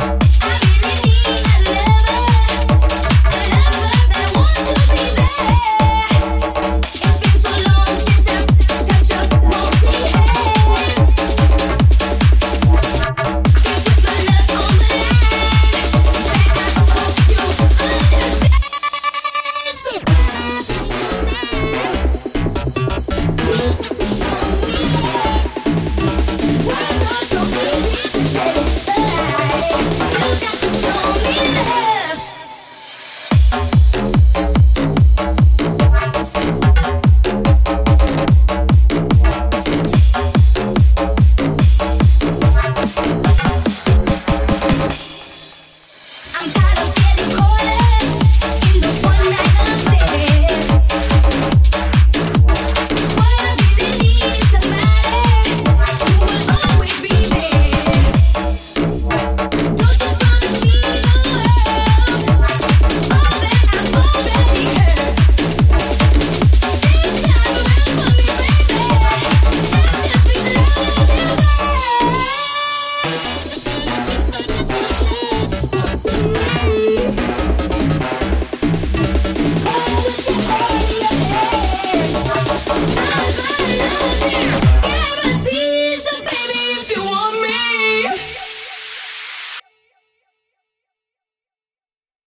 Bye. I'm tired of getting cold.